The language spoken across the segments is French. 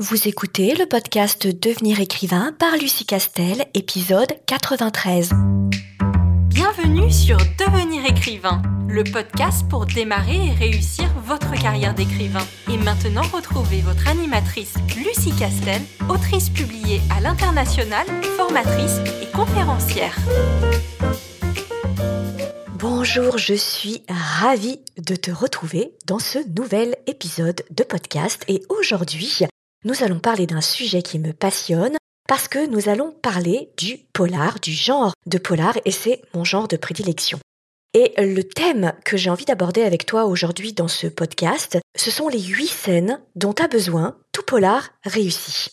Vous écoutez le podcast Devenir écrivain par Lucie Castel, épisode 93. Bienvenue sur Devenir écrivain, le podcast pour démarrer et réussir votre carrière d'écrivain. Et maintenant, retrouvez votre animatrice Lucie Castel, autrice publiée à l'international, formatrice et conférencière. Bonjour, je suis ravie de te retrouver dans ce nouvel épisode de podcast et aujourd'hui, nous allons parler d'un sujet qui me passionne parce que nous allons parler du polar, du genre de polar, et c'est mon genre de prédilection. Et le thème que j'ai envie d'aborder avec toi aujourd'hui dans ce podcast, ce sont les huit scènes dont a besoin tout polar réussi.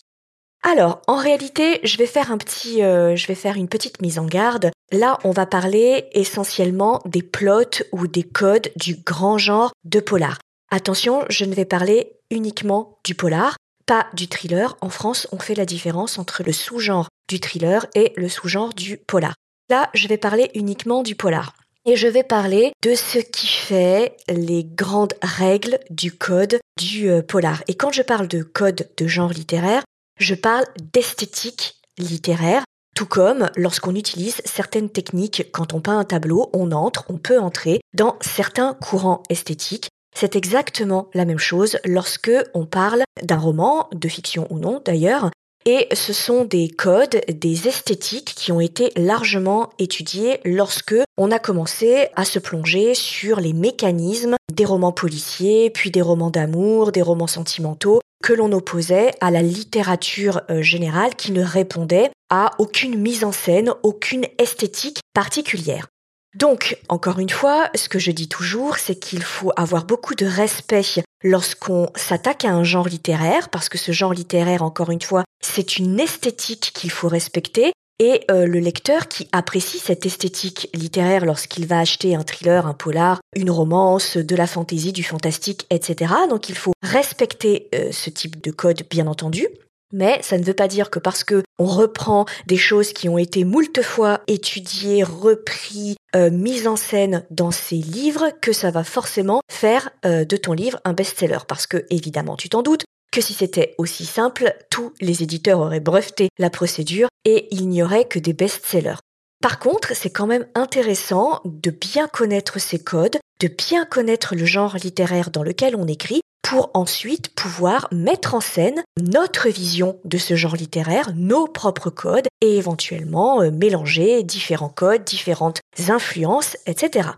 Alors, en réalité, je vais faire un petit, euh, je vais faire une petite mise en garde. Là, on va parler essentiellement des plots ou des codes du grand genre de polar. Attention, je ne vais parler uniquement du polar, pas du thriller. En France, on fait la différence entre le sous-genre du thriller et le sous-genre du polar. Là, je vais parler uniquement du polar. Et je vais parler de ce qui fait les grandes règles du code du euh, polar. Et quand je parle de code de genre littéraire, je parle d'esthétique littéraire, tout comme lorsqu'on utilise certaines techniques, quand on peint un tableau, on entre, on peut entrer dans certains courants esthétiques c'est exactement la même chose lorsque on parle d'un roman, de fiction ou non d'ailleurs, et ce sont des codes, des esthétiques qui ont été largement étudiés lorsque on a commencé à se plonger sur les mécanismes des romans policiers, puis des romans d'amour, des romans sentimentaux, que l'on opposait à la littérature euh, générale qui ne répondait à aucune mise en scène, aucune esthétique particulière. Donc, encore une fois, ce que je dis toujours, c'est qu'il faut avoir beaucoup de respect lorsqu'on s'attaque à un genre littéraire, parce que ce genre littéraire, encore une fois, c'est une esthétique qu'il faut respecter. Et euh, le lecteur qui apprécie cette esthétique littéraire lorsqu'il va acheter un thriller, un polar, une romance, de la fantaisie, du fantastique, etc. Donc il faut respecter euh, ce type de code, bien entendu. Mais ça ne veut pas dire que parce que on reprend des choses qui ont été moult fois étudiées, repris, euh, mises en scène dans ces livres, que ça va forcément faire euh, de ton livre un best-seller. Parce que, évidemment, tu t'en doutes, que si c'était aussi simple, tous les éditeurs auraient breveté la procédure et il n'y aurait que des best-sellers. Par contre, c'est quand même intéressant de bien connaître ces codes, de bien connaître le genre littéraire dans lequel on écrit pour ensuite pouvoir mettre en scène notre vision de ce genre littéraire, nos propres codes et éventuellement euh, mélanger différents codes, différentes influences, etc.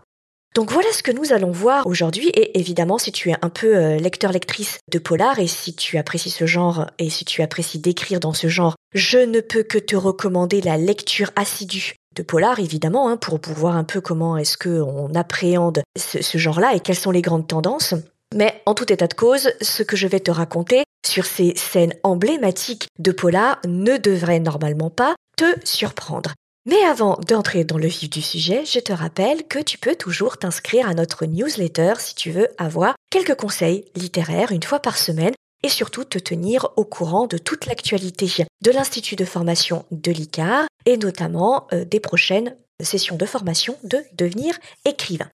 Donc voilà ce que nous allons voir aujourd'hui et évidemment si tu es un peu euh, lecteur-lectrice de polar et si tu apprécies ce genre et si tu apprécies d'écrire dans ce genre, je ne peux que te recommander la lecture assidue polar évidemment hein, pour voir un peu comment est-ce que on appréhende ce genre-là et quelles sont les grandes tendances. Mais en tout état de cause, ce que je vais te raconter sur ces scènes emblématiques de Polar ne devrait normalement pas te surprendre. Mais avant d'entrer dans le vif du sujet, je te rappelle que tu peux toujours t'inscrire à notre newsletter si tu veux avoir quelques conseils littéraires une fois par semaine et surtout te tenir au courant de toute l'actualité de l'Institut de formation de l'ICAR et notamment euh, des prochaines sessions de formation de devenir écrivain.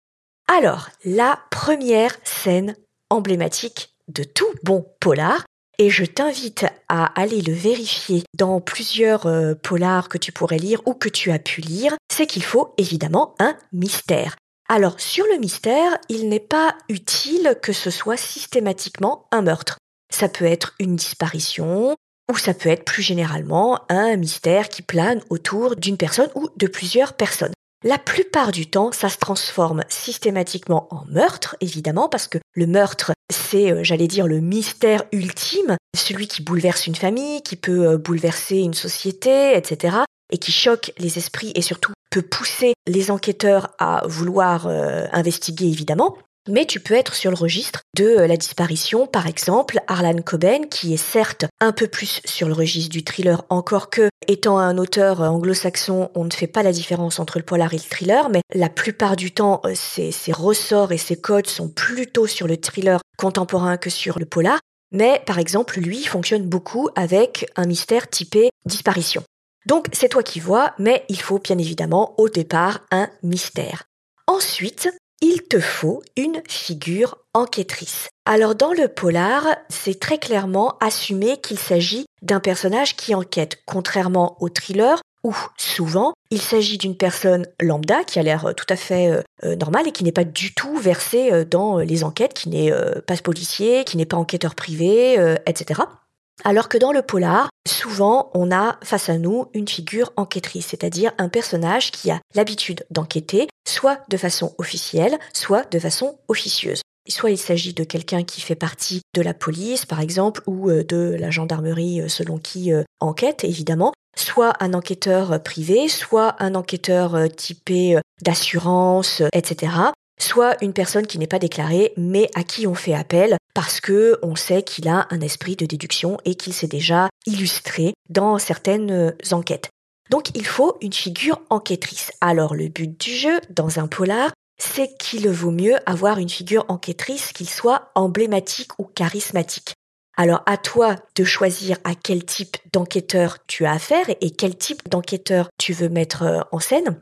Alors, la première scène emblématique de tout bon polar. Et je t'invite à aller le vérifier dans plusieurs euh, polars que tu pourrais lire ou que tu as pu lire, c'est qu'il faut évidemment un mystère. Alors sur le mystère, il n'est pas utile que ce soit systématiquement un meurtre. Ça peut être une disparition, ou ça peut être plus généralement un mystère qui plane autour d'une personne ou de plusieurs personnes. La plupart du temps, ça se transforme systématiquement en meurtre, évidemment, parce que le meurtre, c'est, euh, j'allais dire, le mystère ultime, celui qui bouleverse une famille, qui peut euh, bouleverser une société, etc., et qui choque les esprits et surtout peut pousser les enquêteurs à vouloir euh, investiguer, évidemment. Mais tu peux être sur le registre de euh, la disparition, par exemple, Arlan Coben, qui est certes un peu plus sur le registre du thriller, encore que, étant un auteur euh, anglo-saxon, on ne fait pas la différence entre le polar et le thriller, mais la plupart du temps, euh, ses, ses ressorts et ses codes sont plutôt sur le thriller contemporain que sur le polar. Mais, par exemple, lui fonctionne beaucoup avec un mystère typé disparition. Donc, c'est toi qui vois, mais il faut bien évidemment au départ un mystère. Ensuite, il te faut une figure enquêtrice. Alors dans le polar, c'est très clairement assumé qu'il s'agit d'un personnage qui enquête, contrairement au thriller où souvent il s'agit d'une personne lambda qui a l'air euh, tout à fait euh, euh, normale et qui n'est pas du tout versée dans les enquêtes, qui n'est pas policier, qui n'est pas enquêteur privé, etc. Alors que dans le polar, souvent on a face à nous une figure enquêtrice, c'est-à-dire un personnage qui a l'habitude d'enquêter, soit de façon officielle, soit de façon officieuse. Soit il s'agit de quelqu'un qui fait partie de la police, par exemple, ou de la gendarmerie, selon qui enquête, évidemment, soit un enquêteur privé, soit un enquêteur typé d'assurance, etc soit une personne qui n'est pas déclarée mais à qui on fait appel parce que on sait qu'il a un esprit de déduction et qu'il s'est déjà illustré dans certaines euh, enquêtes. Donc il faut une figure enquêtrice. Alors le but du jeu dans un polar, c'est qu'il vaut mieux avoir une figure enquêtrice qui soit emblématique ou charismatique. Alors à toi de choisir à quel type d'enquêteur tu as affaire et quel type d'enquêteur tu veux mettre euh, en scène.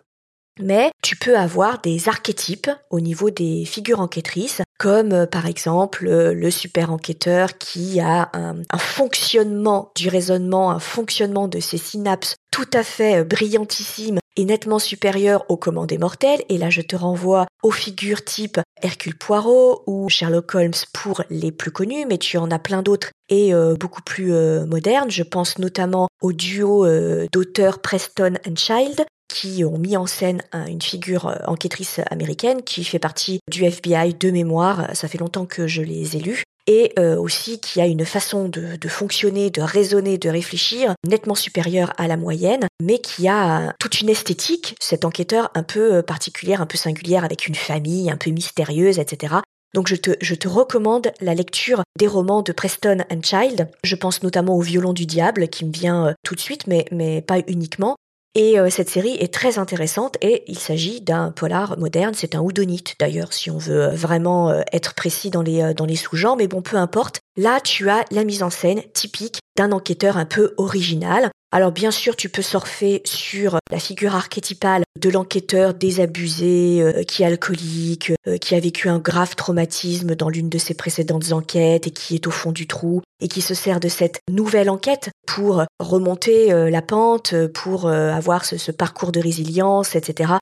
Mais tu peux avoir des archétypes au niveau des figures enquêtrices, comme euh, par exemple euh, le super enquêteur qui a un, fonctionnement du raisonnement, un fonctionnement de ses synapses tout à fait euh, brillantissime et nettement supérieur au commandé mortel. Et là, je te renvoie aux figures type Hercule Poirot ou Sherlock Holmes pour les plus connus, mais tu en as plein d'autres et beaucoup plus modernes. Je pense notamment au duo d'auteurs Preston and Child, qui ont mis en scène une figure euh, enquêtrice américaine qui fait partie du FBI de mémoire. Ça fait longtemps que je les ai lus et euh, aussi qui a une façon de, fonctionner, de raisonner, de réfléchir nettement supérieure à la moyenne, mais qui a toute une esthétique, cet enquêteur un peu euh, particulière, un peu singulière, avec une famille un peu mystérieuse, etc. Donc je te, je te recommande la lecture des romans de Preston and Child. Je pense notamment au Violon du Diable qui me vient tout de suite, mais, mais pas uniquement. Et euh, cette série est très intéressante et il s'agit d'un polar moderne, c'est un houdonite d'ailleurs si on veut euh, vraiment euh, être précis dans les, dans les sous-genres, mais bon peu importe. Là tu as la mise en scène typique d'un enquêteur un peu original. Alors bien sûr tu peux surfer sur la figure archétypale de l'enquêteur désabusé, qui est alcoolique, qui a vécu un grave traumatisme dans l'une de ses précédentes enquêtes et qui est au fond du trou et qui se sert de cette nouvelle enquête pour remonter euh, la pente, pour euh, avoir ce, parcours de résilience, etc.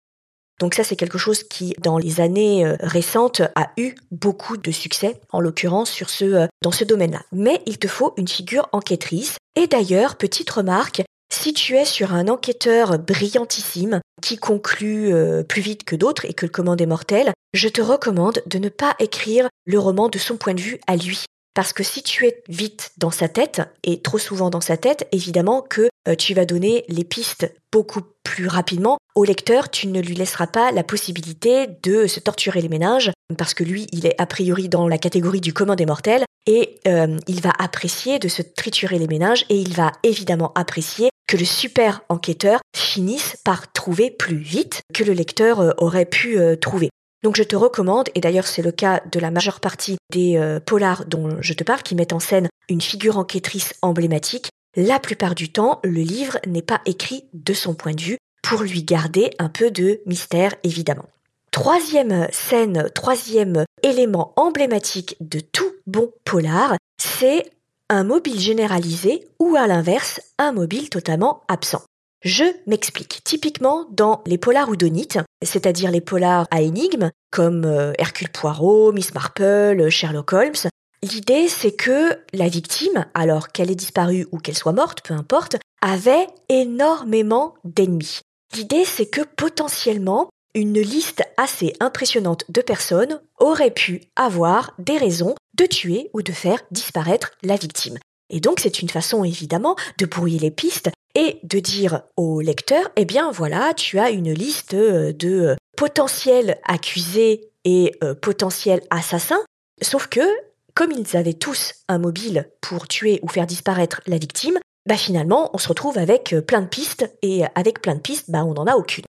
Donc ça, c'est quelque chose qui, dans les années euh, récentes, a eu beaucoup de succès, en l'occurrence sur ce, dans ce domaine-là. Mais il te faut une figure enquêtrice. Et d'ailleurs, petite remarque, si tu es sur un enquêteur brillantissime qui conclut plus vite que d'autres et que le commande est mortel, je te recommande de ne pas écrire le roman de son point de vue à lui. Parce que si tu es vite dans sa tête, et trop souvent dans sa tête, évidemment que euh, tu vas donner les pistes beaucoup plus rapidement au lecteur, tu ne lui laisseras pas la possibilité de se torturer les méninges, parce que lui, il est a priori dans la catégorie du commun des mortels, et euh, il va apprécier de se triturer les méninges, et il va évidemment apprécier que le super enquêteur finisse par trouver plus vite que le lecteur euh, aurait pu trouver. Donc je te recommande, et d'ailleurs c'est le cas de la majeure partie des euh, polars dont je te parle, qui mettent en scène une figure enquêtrice emblématique, la plupart du temps, le livre n'est pas écrit de son point de vue pour lui garder un peu de mystère, évidemment. Troisième scène, troisième élément emblématique de tout bon polar, c'est un mobile généralisé ou à l'inverse, un mobile totalement absent. Je m'explique. Typiquement, dans les polars houdonites, c'est-à-dire les polars à énigmes, comme euh, Hercule Poirot, Miss Marple, Sherlock Holmes, l'idée c'est que la victime, alors qu'elle ait disparu ou qu'elle soit morte, peu importe, avait énormément d'ennemis. L'idée c'est que potentiellement, une liste assez impressionnante de personnes aurait pu avoir des raisons de tuer ou de faire disparaître la victime. Et donc c'est une façon évidemment de brouiller les pistes et de dire au lecteur, eh bien voilà, tu as une liste euh, de euh, potentiels accusés et euh, potentiels assassins, sauf que comme ils avaient tous un mobile pour tuer ou faire disparaître la victime, bah finalement on se retrouve avec plein de pistes et avec plein de pistes, bah on n'en a aucune.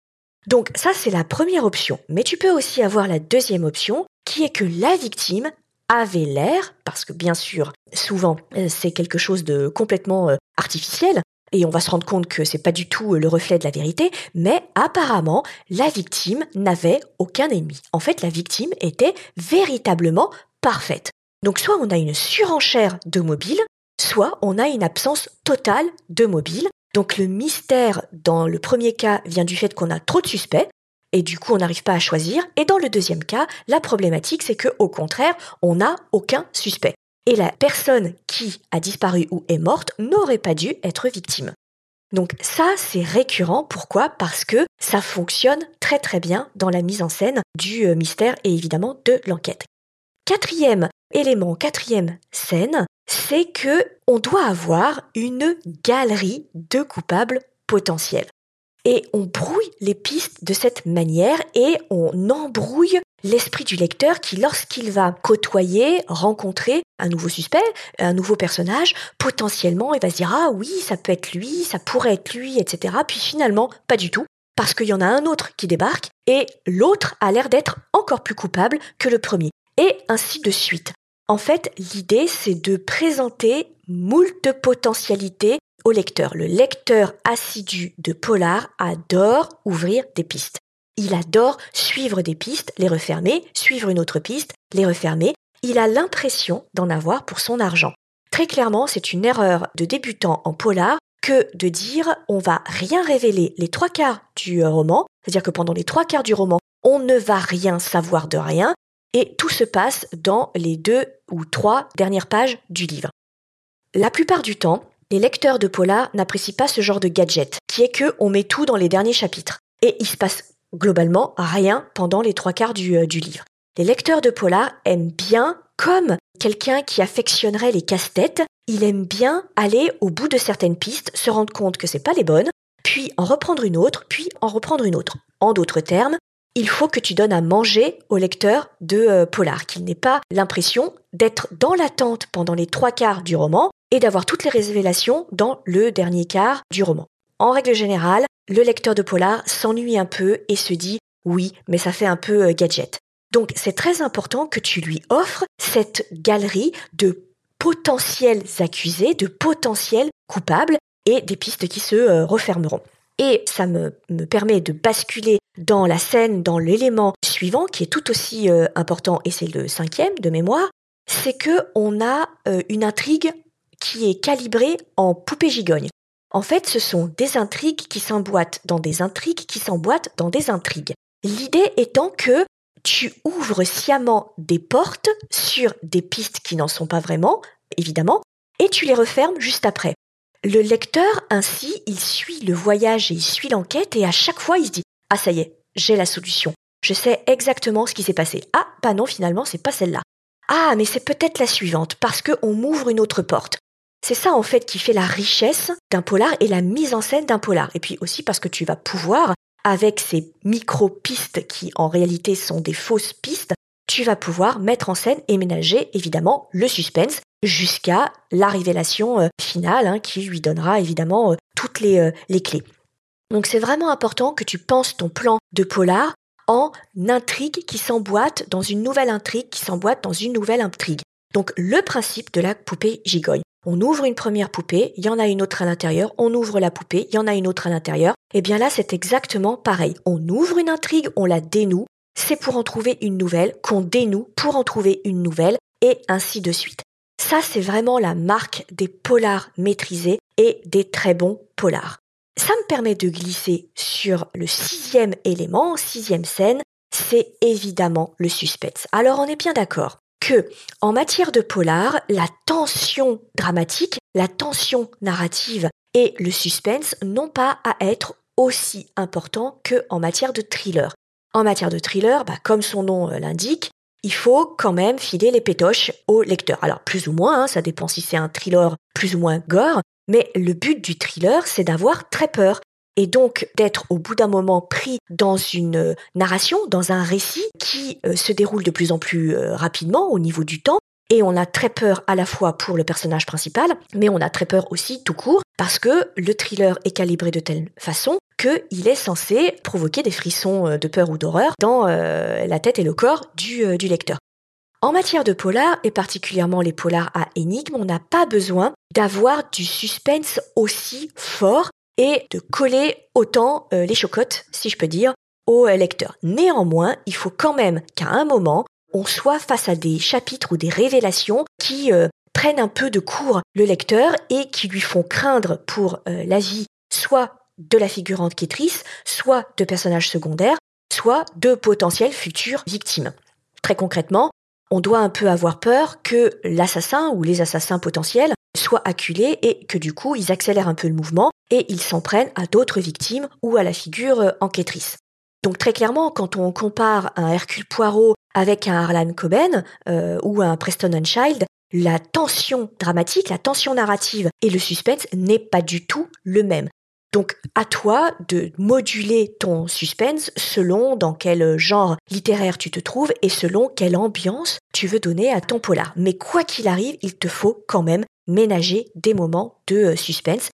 Donc ça c'est la première option, mais tu peux aussi avoir la deuxième option qui est que la victime avait l'air, parce que bien sûr, souvent, c'est quelque chose de complètement artificiel, et on va se rendre compte que c'est pas du tout le reflet de la vérité, mais apparemment, la victime n'avait aucun ennemi. En fait, la victime était véritablement parfaite. Donc soit on a une surenchère de mobiles, soit on a une absence totale de mobiles. Donc le mystère dans le premier cas vient du fait qu'on a trop de suspects, et du coup on n'arrive pas à choisir. Et dans le deuxième cas, la problématique c'est que au contraire, on n'a aucun suspect. Et la personne qui a disparu ou est morte n'aurait pas dû être victime. Donc ça, c'est récurrent. Pourquoi? Parce que ça fonctionne très très bien dans la mise en scène du euh, mystère et évidemment de l'enquête. Quatrième élément, quatrième scène, c'est que on doit avoir une galerie de coupables potentiels. Et on brouille les pistes de cette manière et on embrouille l'esprit du lecteur qui, lorsqu'il va côtoyer, rencontrer un nouveau suspect, un nouveau personnage, potentiellement, il va se dire ah oui, ça peut être lui, ça pourrait être lui, etc. Puis finalement, pas du tout, parce qu'il y en a un autre qui débarque et l'autre a l'air d'être encore plus coupable que le premier. Et ainsi de suite. En fait, l'idée, c'est de présenter moult potentialités au lecteur. Le lecteur assidu de Polar adore ouvrir des pistes. Il adore suivre des pistes, les refermer, suivre une autre piste, les refermer. Il a l'impression d'en avoir pour son argent. Très clairement, c'est une erreur de débutant en polar que de dire on va rien révéler les trois quarts du euh, roman, c'est-à-dire que pendant les trois quarts du roman, on ne va rien savoir de rien, et tout se passe dans les deux ou trois dernières pages du livre. La plupart du temps, les lecteurs de polar n'apprécient pas ce genre de gadget, qui est que on met tout dans les derniers chapitres. Et il se passe globalement rien pendant les trois quarts du, euh, du livre. Les lecteurs de polar aiment bien, comme quelqu'un qui affectionnerait les casse-têtes, il aime bien aller au bout de certaines pistes, se rendre compte que c'est pas les bonnes, puis en reprendre une autre, puis en reprendre une autre. En d'autres termes, il faut que tu donnes à manger au lecteur de euh, polar, qu'il n'ait pas l'impression d'être dans l'attente pendant les trois quarts du roman et d'avoir toutes les révélations dans le dernier quart du roman. En règle générale, le lecteur de polar s'ennuie un peu et se dit oui, mais ça fait un peu euh, gadget. Donc c'est très important que tu lui offres cette galerie de potentiels accusés, de potentiels coupables et des pistes qui se euh, refermeront. Et ça me, permet de basculer dans la scène, dans l'élément suivant, qui est tout aussi euh, important, et c'est le cinquième de mémoire, c'est que on a une intrigue qui est calibré en poupée gigogne. En fait, ce sont des intrigues qui s'emboîtent dans des intrigues qui s'emboîtent dans des intrigues. L'idée étant que tu ouvres sciemment des portes sur des pistes qui n'en sont pas vraiment, évidemment, et tu les refermes juste après. Le lecteur, ainsi, il suit le voyage et il suit l'enquête et à chaque fois il se dit Ah ça y est, j'ai la solution. Je sais exactement ce qui s'est passé. Ah, bah non, finalement, c'est pas celle-là. Ah, mais c'est peut-être la suivante, parce qu'on m'ouvre une autre porte. C'est ça en fait qui fait la richesse d'un polar et la mise en scène d'un polar. Et puis aussi parce que tu vas pouvoir, avec ces micro-pistes qui en réalité sont des fausses pistes, tu vas pouvoir mettre en scène et ménager évidemment le suspense jusqu'à la révélation euh, finale hein, qui lui donnera évidemment euh, toutes les, euh, les clés. Donc c'est vraiment important que tu penses ton plan de polar en intrigue qui s'emboîte dans une nouvelle intrigue qui s'emboîte dans une nouvelle intrigue. Donc le principe de la poupée gigogne. On ouvre une première poupée, il y en a une autre à l'intérieur, on ouvre la poupée, il y en a une autre à l'intérieur. Et eh bien là, c'est exactement pareil. On ouvre une intrigue, on la dénoue, c'est pour en trouver une nouvelle, qu'on dénoue pour en trouver une nouvelle, et ainsi de suite. Ça, c'est vraiment la marque des polars maîtrisés et des très bons polars. Ça me permet de glisser sur le sixième élément, sixième scène, c'est évidemment le suspense. Alors on est bien d'accord que, en matière de polar, la tension dramatique, la tension narrative et le suspense n'ont pas à être aussi importants que en matière de thriller. En matière de thriller, bah, comme son nom euh, l'indique, il faut quand même filer les pétoches au lecteur. Alors plus ou moins, hein, ça dépend si c'est un thriller plus ou moins gore, mais le but du thriller, c'est d'avoir très peur et donc d'être au bout d'un moment pris dans une euh, narration, dans un récit qui euh, se déroule de plus en plus euh, rapidement au niveau du temps. Et on a très peur à la fois pour le personnage principal, mais on a très peur aussi tout court, parce que le thriller est calibré de telle façon qu'il est censé provoquer des frissons de peur ou d'horreur dans la tête et le corps du, du lecteur. En matière de polar, et particulièrement les polars à énigmes, on n'a pas besoin d'avoir du suspense aussi fort et de coller autant euh, les chocottes, si je peux dire, au euh, lecteur. Néanmoins, il faut quand même qu'à un moment, on soit face à des chapitres ou des révélations qui euh, prennent un peu de cours le lecteur et qui lui font craindre pour la vie soit de la figure enquêtrice, soit de personnages secondaires, soit de potentielles futures victimes. Très concrètement, on doit un peu avoir peur que l'assassin ou les assassins potentiels soient acculés et que du coup ils accélèrent un peu le mouvement et ils s'en prennent à d'autres victimes ou à la figure euh, enquêtrice. Donc très clairement, quand on compare un Hercule Poirot avec un Harlan Coben euh, ou un Preston Unchild, la tension dramatique, la tension narrative et le suspense n'est pas du tout le même. Donc à toi de moduler ton suspense selon dans quel genre littéraire tu te trouves et selon quelle ambiance tu veux donner à ton polar. Mais quoi qu'il arrive, il te faut quand même ménager des moments de euh, suspense.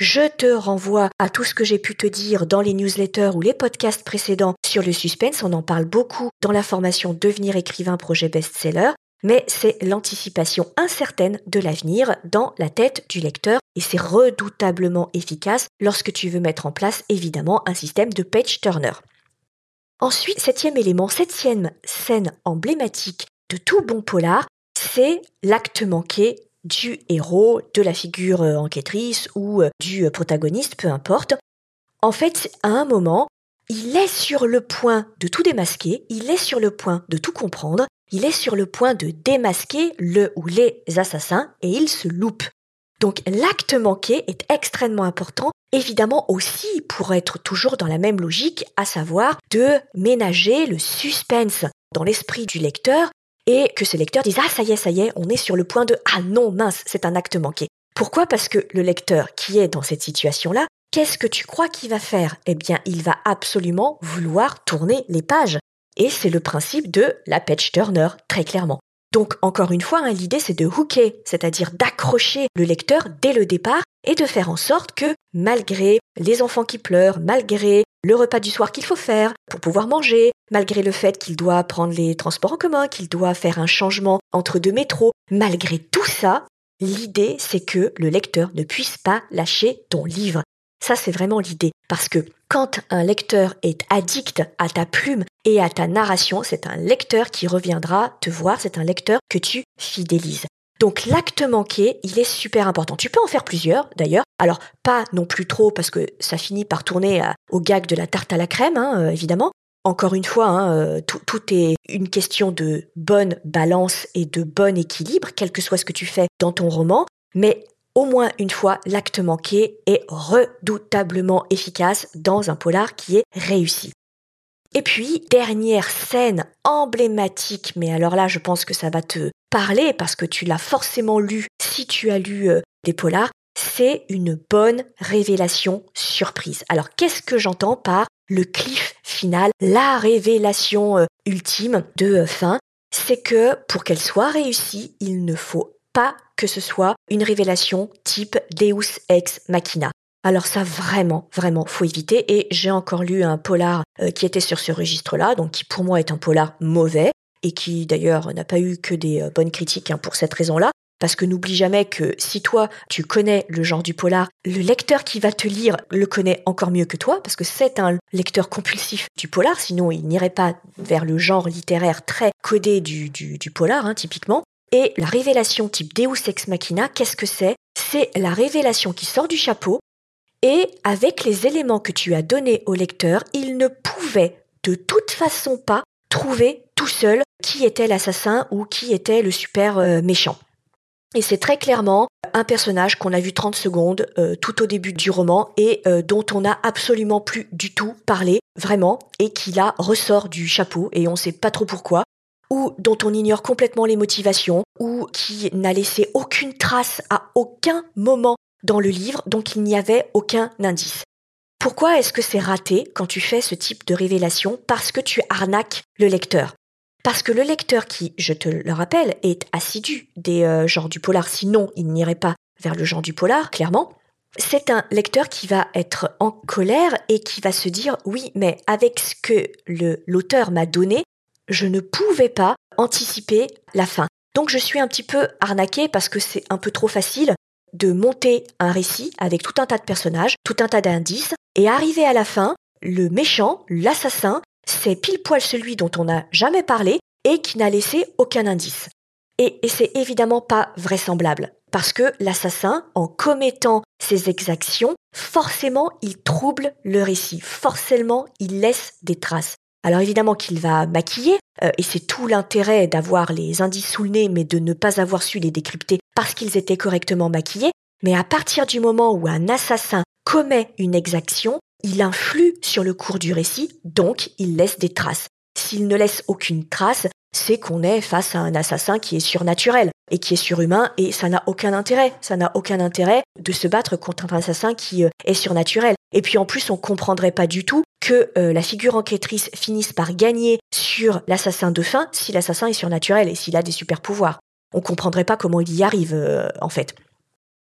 Je te renvoie à tout ce que j'ai pu te dire dans les newsletters ou les podcasts précédents sur le suspense. On en parle beaucoup dans la formation Devenir écrivain projet best-seller mais c'est l'anticipation incertaine de l'avenir dans la tête du lecteur et c'est redoutablement efficace lorsque tu veux mettre en place évidemment un système de page turner. Ensuite, septième élément, septième scène emblématique de tout bon polar, c'est l'acte manqué du héros, de la figure euh, enquêtrice ou euh, du euh, protagoniste, peu importe. En fait, à un moment, il est sur le point de tout démasquer, il est sur le point de tout comprendre, il est sur le point de démasquer le ou les assassins et il se loupe. Donc l'acte manqué est extrêmement important, évidemment aussi pour être toujours dans la même logique, à savoir de ménager le suspense dans l'esprit du lecteur et que ce lecteur dise ah ça y est, ça y est, on est sur le point de ah non mince, c'est un acte manqué. Pourquoi? Parce que le lecteur qui est dans cette situation-là, qu'est-ce que tu crois qu'il va faire? Eh bien, il va absolument vouloir tourner les pages. Et c'est le principe de la page turner, très clairement. Donc encore une fois, hein, l'idée c'est de hooker, c'est-à-dire d'accrocher le lecteur dès le départ et de faire en sorte que malgré les enfants qui pleurent, malgré le repas du soir qu'il faut faire pour pouvoir manger, malgré le fait qu'il doit prendre les transports en commun, qu'il doit faire un changement entre deux métros, malgré tout ça, l'idée c'est que le lecteur ne puisse pas lâcher ton livre. Ça, c'est vraiment l'idée. Parce que quand un lecteur est addict à ta plume et à ta narration, c'est un lecteur qui reviendra te voir, c'est un lecteur que tu fidélises. Donc l'acte manqué, il est super important. Tu peux en faire plusieurs d'ailleurs. Alors pas non plus trop parce que ça finit par tourner au gag de la tarte à la crème, hein, euh, évidemment. Encore une fois, hein, euh, tout, est une question de bonne balance et de bon équilibre, quel que soit ce que tu fais dans ton roman. Mais au moins une fois, l'acte manqué est redoutablement efficace dans un polar qui est réussi. Et puis, dernière scène emblématique, mais alors là, je pense que ça va te parler parce que tu l'as forcément lu si tu as lu euh, des polars, c'est une bonne révélation surprise. Alors, qu'est-ce que j'entends par le cliff final, la révélation euh, ultime de euh, fin? C'est que pour qu'elle soit réussie, il ne faut pas que ce soit une révélation type Deus ex machina. Alors ça vraiment, vraiment, faut éviter. Et j'ai encore lu un polar euh, qui était sur ce registre-là, donc qui pour moi est un polar mauvais et qui d'ailleurs n'a pas eu que des euh, bonnes critiques hein, pour cette raison-là. Parce que n'oublie jamais que si toi, tu connais le genre du polar, le lecteur qui va te lire le connaît encore mieux que toi, parce que c'est un lecteur compulsif du polar, sinon il n'irait pas vers le genre littéraire très codé du, du, polar, hein, typiquement. Et la révélation type Deus Ex Machina, qu'est-ce que c'est? C'est la révélation qui sort du chapeau et avec les éléments que tu as donnés au lecteur, il ne pouvait de toute façon pas trouver tout seul qui était l'assassin ou qui était le super euh, méchant. Et c'est très clairement un personnage qu'on a vu 30 secondes euh, tout au début du roman et euh, dont on n'a absolument plus du tout parlé, vraiment, et qui là ressort du chapeau et on ne sait pas trop pourquoi ou dont on ignore complètement les motivations, ou qui n'a laissé aucune trace à aucun moment dans le livre, donc il n'y avait aucun indice. Pourquoi est-ce que c'est raté quand tu fais ce type de révélation? Parce que tu arnaques le lecteur. Parce que le lecteur qui, je te le rappelle, est assidu des euh, genres du polar, sinon il n'irait pas vers le genre du polar, clairement, c'est un lecteur qui va être en colère et qui va se dire oui, mais avec ce que l'auteur m'a donné, je ne pouvais pas anticiper la fin. Donc je suis un petit peu arnaquée parce que c'est un peu trop facile de monter un récit avec tout un tas de personnages, tout un tas d'indices, et arriver à la fin, le méchant, l'assassin, c'est pile poil celui dont on n'a jamais parlé et qui n'a laissé aucun indice. Et, c'est évidemment pas vraisemblable, parce que l'assassin, en commettant ses exactions, forcément il trouble le récit, forcément il laisse des traces. Alors évidemment qu'il va maquiller, euh, et c'est tout l'intérêt d'avoir les indices sous le nez, mais de ne pas avoir su les décrypter parce qu'ils étaient correctement maquillés. Mais à partir du moment où un assassin commet une exaction, il influe sur le cours du récit, donc il laisse des traces. S'il ne laisse aucune trace, c'est qu'on est face à un assassin qui est surnaturel et qui est surhumain et ça n'a aucun intérêt. Ça n'a aucun intérêt de se battre contre un assassin qui euh, est surnaturel. Et puis en plus, on comprendrait pas du tout que euh, la figure enquêtrice finisse par gagner sur l'assassin de fin si l'assassin est surnaturel et s'il a des super pouvoirs. On comprendrait pas comment il y arrive euh, en fait.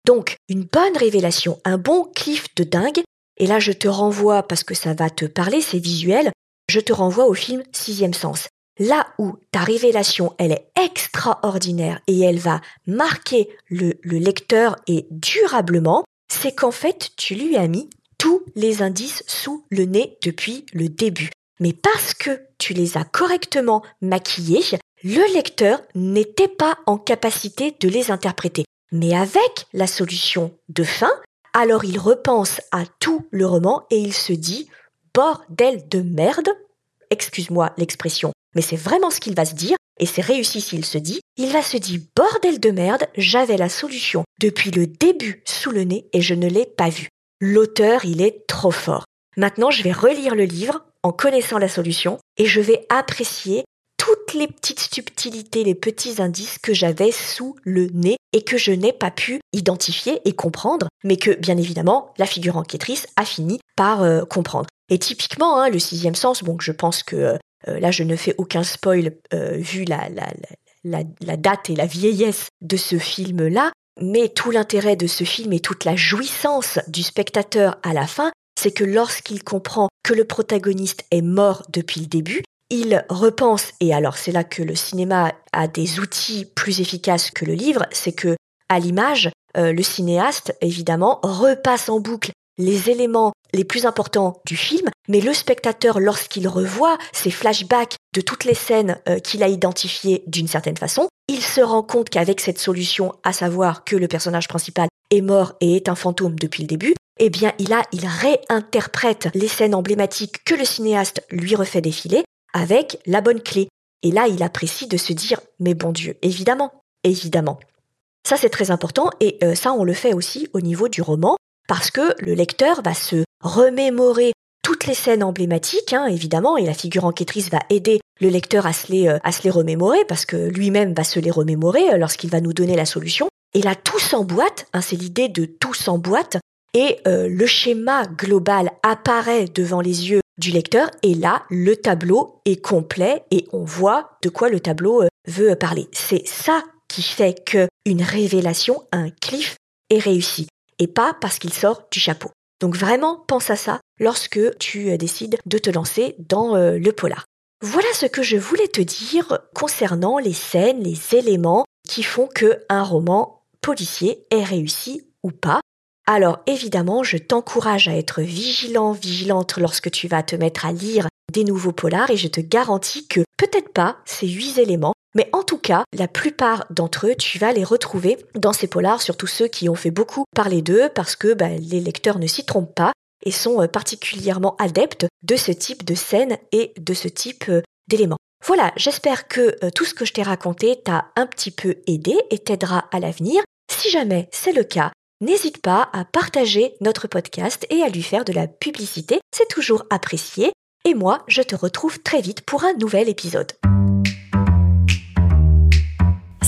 Donc, une bonne révélation, un bon cliff de dingue. Et là, je te renvoie, parce que ça va te parler, c'est visuel, je te renvoie au film Sixième Sens. Là où ta révélation, elle est extraordinaire et elle va marquer le, le lecteur et durablement, c'est qu'en fait, tu lui as mis tous les indices sous le nez depuis le début. Mais parce que tu les as correctement maquillés, le lecteur n'était pas en capacité de les interpréter. Mais avec la solution de fin, alors il repense à tout le roman et il se dit bordel de merde, excuse-moi l'expression, mais c'est vraiment ce qu'il va se dire, et c'est réussi s'il se dit, il va se dire bordel de merde, j'avais la solution depuis le début sous le nez et je ne l'ai pas vue. L'auteur, il est trop fort. Maintenant, je vais relire le livre en connaissant la solution et je vais apprécier toutes les petites subtilités, les petits indices que j'avais sous le nez et que je n'ai pas pu identifier et comprendre, mais que bien évidemment la figure enquêtrice a fini par euh, comprendre. Et typiquement, hein, le sixième sens, bon, je pense que euh, euh, là, je ne fais aucun spoil vu la, date et la vieillesse de ce film-là, mais tout l'intérêt de ce film et toute la jouissance du spectateur à la fin, c'est que lorsqu'il comprend que le protagoniste est mort depuis le début, il repense, et alors c'est là que le cinéma a des outils plus efficaces que le livre, c'est que à l'image, euh, le cinéaste, évidemment, repasse en boucle les éléments les plus importants du film, mais le spectateur, lorsqu'il revoit ces flashbacks de toutes les scènes euh, qu'il a identifiées d'une certaine façon, il se rend compte qu'avec cette solution, à savoir que le personnage principal est mort et est un fantôme depuis le début, eh bien, il a, il réinterprète les scènes emblématiques que le cinéaste lui refait défiler avec la bonne clé. Et là, il apprécie de se dire, mais bon Dieu, évidemment, évidemment. Ça, c'est très important et euh, ça, on le fait aussi au niveau du roman parce que le lecteur va se remémorer toutes les scènes emblématiques, hein, évidemment, et la figure enquêtrice va aider le lecteur à se les, euh, remémorer, parce que lui-même va se les remémorer euh, lorsqu'il va nous donner la solution. Et là, tout s'emboîte, hein, c'est l'idée de tout s'emboîte, et le schéma global apparaît devant les yeux du lecteur, et là, le tableau est complet, et on voit de quoi le tableau veut parler. C'est ça qui fait que une révélation, un cliff, est réussi et pas parce qu'il sort du chapeau. Donc vraiment, pense à ça lorsque tu euh, décides de te lancer dans euh, le polar. Voilà ce que je voulais te dire concernant les scènes, les éléments qui font que un roman policier est réussi ou pas. Alors évidemment, je t'encourage à être vigilant, vigilante lorsque tu vas te mettre à lire des nouveaux polars et je te garantis que peut-être pas ces huit éléments, mais en tout cas, la plupart d'entre eux, tu vas les retrouver dans ces polars, surtout ceux qui ont fait beaucoup parler d'eux, parce que bah, les lecteurs ne s'y trompent pas et sont euh, particulièrement adeptes de ce type de scène et de ce type euh, d'éléments. Voilà, j'espère que euh, tout ce que je t'ai raconté t'a un petit peu aidé et t'aidera à l'avenir. Si jamais c'est le cas, n'hésite pas à partager notre podcast et à lui faire de la publicité, c'est toujours apprécié. Et moi, je te retrouve très vite pour un nouvel épisode.